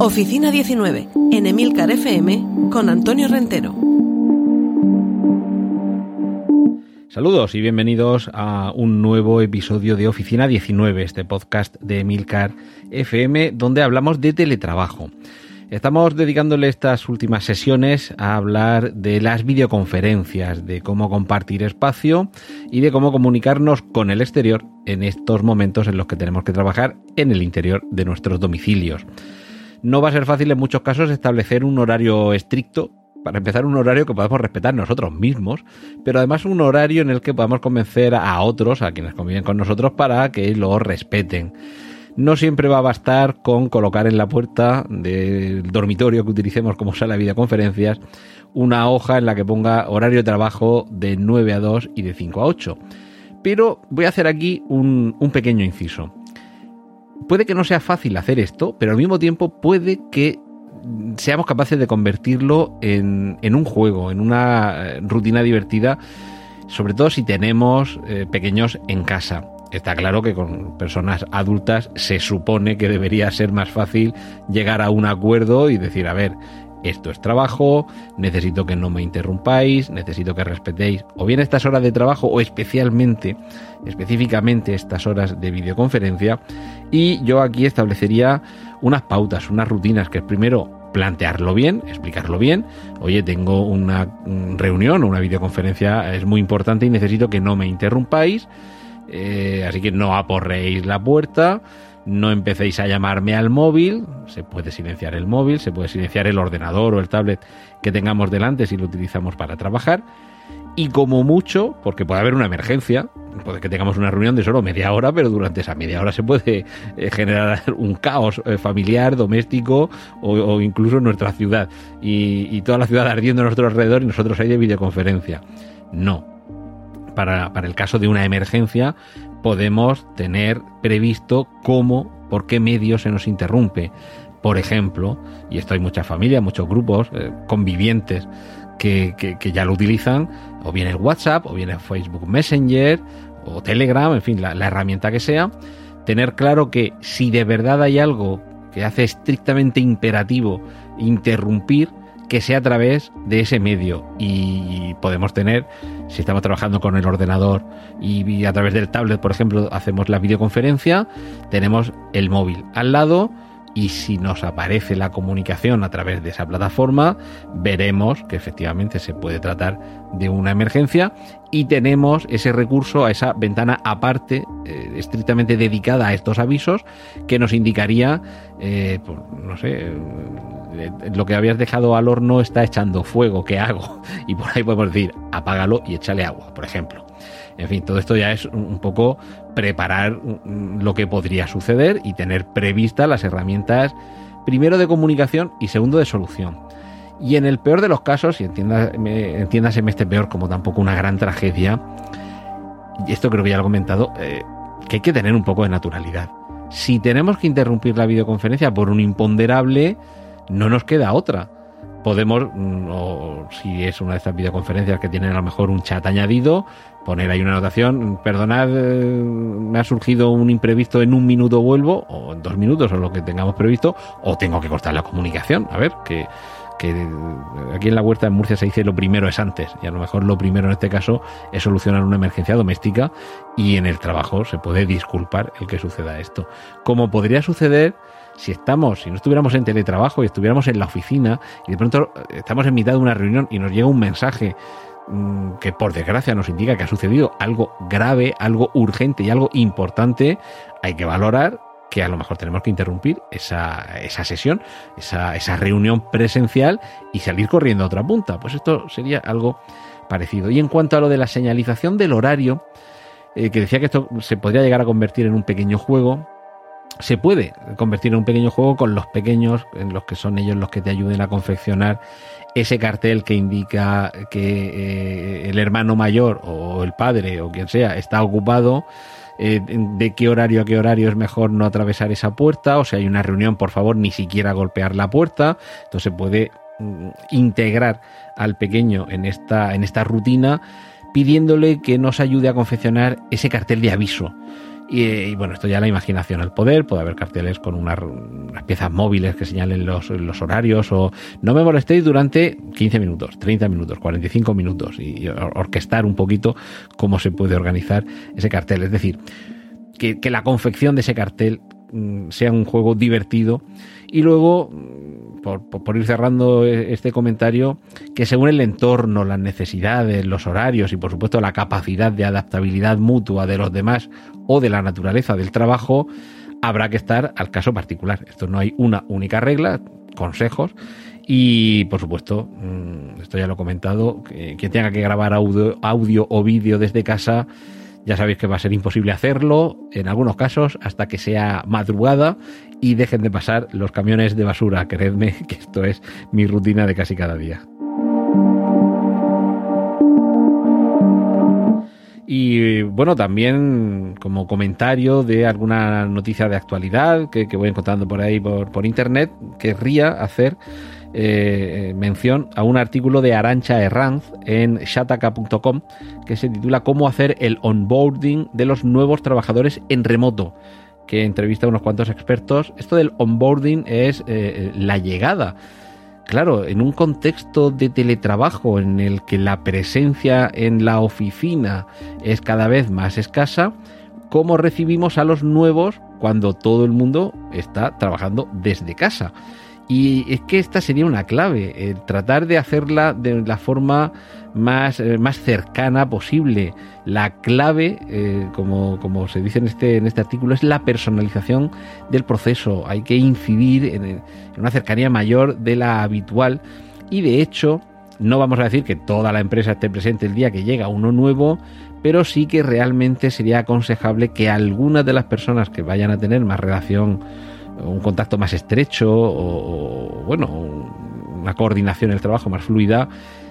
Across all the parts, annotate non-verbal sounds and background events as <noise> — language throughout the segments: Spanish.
Oficina 19, en Emilcar FM, con Antonio Rentero. Saludos y bienvenidos a un nuevo episodio de Oficina 19, este podcast de Emilcar FM, donde hablamos de teletrabajo. Estamos dedicándole estas últimas sesiones a hablar de las videoconferencias, de cómo compartir espacio y de cómo comunicarnos con el exterior en estos momentos en los que tenemos que trabajar en el interior de nuestros domicilios. No va a ser fácil en muchos casos establecer un horario estricto para empezar, un horario que podamos respetar nosotros mismos, pero además un horario en el que podamos convencer a otros, a quienes conviven con nosotros, para que lo respeten. No siempre va a bastar con colocar en la puerta del dormitorio que utilicemos como sala de videoconferencias una hoja en la que ponga horario de trabajo de 9 a 2 y de 5 a 8. Pero voy a hacer aquí un, un pequeño inciso puede que no sea fácil hacer esto, pero al mismo tiempo puede que seamos capaces de convertirlo en, un juego, en una eh, rutina divertida, sobre todo si tenemos eh, pequeños en casa. Está claro que con personas adultas se supone que debería ser más fácil llegar a un acuerdo y decir, a ver, esto es trabajo, necesito que no me interrumpáis, necesito que respetéis o bien estas horas de trabajo o especialmente, específicamente estas horas de videoconferencia. Y yo aquí establecería unas pautas, unas rutinas, que es primero plantearlo bien, explicarlo bien. Oye, tengo una reunión o una videoconferencia, es muy importante y necesito que no me interrumpáis. Eh, así que no aporreéis la puerta no empecéis a llamarme al móvil, se puede silenciar el móvil, se puede silenciar el ordenador o el tablet que tengamos delante si lo utilizamos para trabajar. Y como mucho, porque puede haber una emergencia, puede que tengamos una reunión de solo media hora, pero durante esa media hora se puede eh, generar <laughs> un caos eh, familiar, doméstico o, incluso en nuestra ciudad. Y, y, toda la ciudad ardiendo a nuestro alrededor y nosotros ahí de videoconferencia. No. Para, para el caso de una emergencia, podemos tener previsto cómo, por qué medios se nos interrumpe. Por ejemplo, y esto hay muchas familias, muchos grupos eh, convivientes que, ya lo utilizan, o bien el WhatsApp, o bien el Facebook Messenger, o Telegram, en fin, la herramienta que sea, tener claro que si de verdad hay algo que hace estrictamente imperativo interrumpir, que sea a través de ese medio. Y podemos tener, si estamos trabajando con el ordenador y a través del tablet, por ejemplo, hacemos la videoconferencia, tenemos el móvil al lado y si nos aparece la comunicación a través de esa plataforma, veremos que efectivamente se puede tratar de una emergencia y tenemos ese recurso a esa ventana aparte, eh, estrictamente dedicada a estos avisos, que nos indicaría, eh, pues, no sé, eh, lo que habías dejado al horno está echando fuego, ¿qué hago? <laughs> Y por ahí podemos decir, apágalo y échale agua, por ejemplo. En fin, todo esto ya es un poco preparar lo que podría suceder y tener previstas las herramientas, primero de comunicación y segundo de solución. Y en el peor de los casos, y entiéndaseme este peor como tampoco una gran tragedia, y esto creo que ya lo he comentado, eh, que hay que tener un poco de naturalidad. Si tenemos que interrumpir la videoconferencia por un imponderable, no nos queda otra podemos, mm, o si es una de estas videoconferencias que tienen a lo mejor un chat añadido, poner ahí una anotación, perdonad, eh, me ha surgido un imprevisto, en un minuto vuelvo, o en dos minutos, o lo que tengamos previsto, o tengo que cortar la comunicación. A ver, que, que aquí en la huerta de Murcia se dice lo primero es antes, y a lo mejor lo primero en este caso es solucionar una emergencia doméstica, y en el trabajo se puede disculpar el que suceda esto. Como podría suceder si estamos, si no estuviéramos en teletrabajo y estuviéramos en la oficina y de pronto eh, estamos en mitad de una reunión y nos llega un mensaje mm, que por desgracia nos indica que ha sucedido algo grave, algo urgente y algo importante, hay que valorar que a lo mejor tenemos que interrumpir esa, esa sesión, esa, esa reunión presencial y salir corriendo a otra punta. Pues esto sería algo parecido. Y en cuanto a lo de la señalización del horario, eh, que decía que esto se podría llegar a convertir en un pequeño juego, se puede convertir en un pequeño juego con los pequeños, en los que son ellos los que te ayuden a confeccionar ese cartel que indica que eh, el hermano mayor o el padre o quien sea está ocupado. Eh, de qué horario a qué horario es mejor no atravesar esa puerta, o si hay una reunión, por favor, ni siquiera golpear la puerta. Entonces puede mm, integrar al pequeño en esta, en esta rutina pidiéndole que nos ayude a confeccionar ese cartel de aviso. Y, bueno, esto ya la imaginación al poder, puede haber carteles con unas, piezas móviles que señalen los, horarios o no me molestéis durante 15 minutos, 30 minutos, 45 minutos y, orquestar un poquito cómo se puede organizar ese cartel. Es decir, que, que la confección de ese cartel mm, sea un juego divertido y luego por, ir cerrando e, este comentario, que según el entorno, las necesidades, los horarios y por supuesto la capacidad de adaptabilidad mutua de los demás o de la naturaleza del trabajo, habrá que estar al caso particular. Esto no hay una única regla, consejos. Y por supuesto, mm, esto ya lo he comentado, que, que tenga que grabar audio, audio o vídeo desde casa, ya sabéis que va a ser imposible hacerlo, en algunos casos, hasta que sea madrugada y dejen de pasar los camiones de basura. Creedme <laughs> que esto es mi rutina de casi cada día. Y bueno, también como comentario de alguna noticia de actualidad que, voy encontrando por ahí por, por internet, querría hacer eh, mención a un artículo de Arancha Herranz en shataka.com que se titula Cómo hacer el onboarding de los nuevos trabajadores en remoto que entrevista a unos cuantos expertos. Esto del onboarding es eh, la llegada. Claro, en un contexto de teletrabajo en el que la presencia en la oficina es cada vez más escasa, ¿cómo recibimos a los nuevos cuando todo el mundo está trabajando desde casa? Y es que esta sería una clave, tratar de hacerla de la forma más, eh, más cercana posible. La clave, eh, como, como, se dice en este, en este artículo, es la personalización del proceso. Hay que incidir en, en una cercanía mayor de la habitual y de hecho no vamos a decir que toda la empresa esté presente el día que llega uno nuevo, pero sí que realmente sería aconsejable que algunas de las personas que vayan a tener más relación un contacto más estrecho o, bueno, una coordinación en el trabajo más fluida,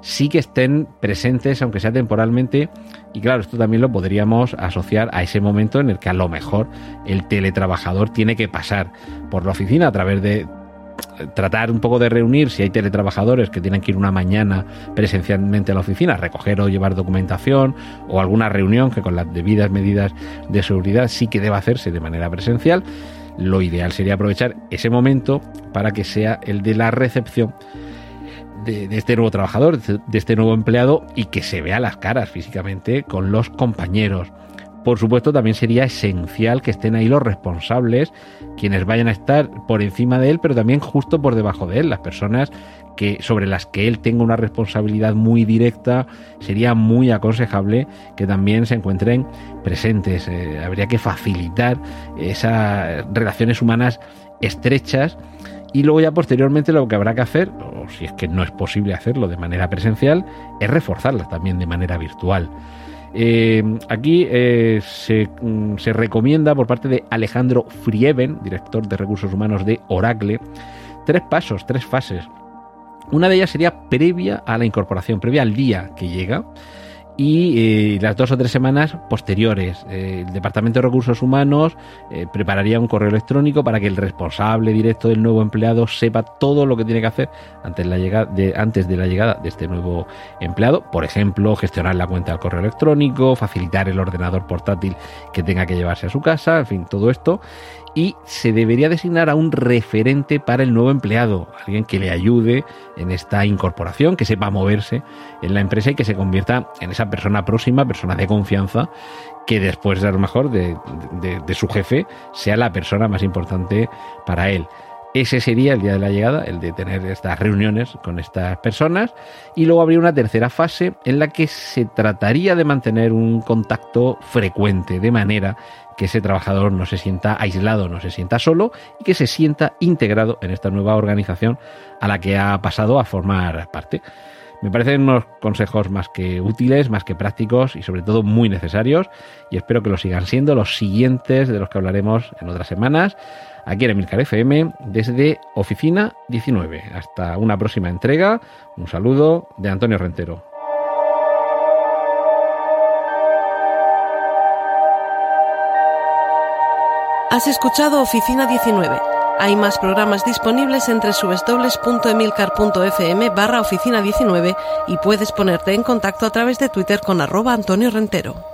sí que estén presentes, aunque sea temporalmente. Y claro, esto también lo podríamos asociar a ese momento en el que a lo mejor el teletrabajador tiene que pasar por la oficina a través de tratar un poco de reunir si hay teletrabajadores que tienen que ir una mañana presencialmente a la oficina, recoger o llevar documentación o alguna reunión que con las debidas medidas de seguridad sí que deba hacerse de manera presencial lo ideal sería aprovechar ese momento para que sea el de la recepción de, este nuevo trabajador, de este nuevo empleado y que se vea las caras físicamente con los compañeros. Por supuesto, también sería esencial que estén ahí los responsables, quienes vayan a estar por encima de él, pero también justo por debajo de él, las personas que, sobre las que él tenga una responsabilidad muy directa, sería muy aconsejable que también se encuentren presentes. Eh, habría que facilitar esas relaciones humanas estrechas y luego ya posteriormente lo que habrá que hacer, o si es que no es posible hacerlo de manera presencial, es reforzarlas también de manera virtual. Eh, aquí eh, se, mm, se, recomienda por parte de Alejandro Frieven, director de recursos humanos de Oracle, tres pasos, tres fases una de ellas sería previa a la incorporación, previa al día que llega y eh, las dos o tres semanas posteriores. El Departamento de Recursos Humanos eh, prepararía un correo electrónico para que el responsable directo del nuevo empleado sepa todo lo que tiene que hacer antes, de, antes de la llegada de este nuevo empleado. Por ejemplo, gestionar la cuenta del correo electrónico, facilitar el ordenador portátil que tenga que llevarse a su casa, en fin, todo esto y se debería designar a un referente para el nuevo empleado, alguien que le ayude en esta incorporación, que sepa moverse en la empresa y que se convierta en esa persona próxima, persona de confianza, que después de a lo mejor de, de su jefe sea la persona más importante para él. Ese sería el día de la llegada, el de tener estas reuniones con estas personas. Y luego habría una tercera fase en la que se trataría de mantener un contacto frecuente, de manera que ese trabajador no se sienta aislado, no se sienta solo y que se sienta integrado en esta nueva organización a la que ha pasado a formar parte. Me parecen unos consejos más que útiles, más que prácticos y sobre todo muy necesarios y espero que lo sigan siendo los siguientes de los que hablaremos en otras semanas aquí en Emilcar FM desde Oficina 19. Hasta una próxima entrega. Un saludo de Antonio Rentero. Has escuchado Oficina 19. Hay más programas disponibles entre www.emilcar.fm barra oficina 19 y puedes ponerte en contacto a través de Twitter con arroba Antonio Rentero.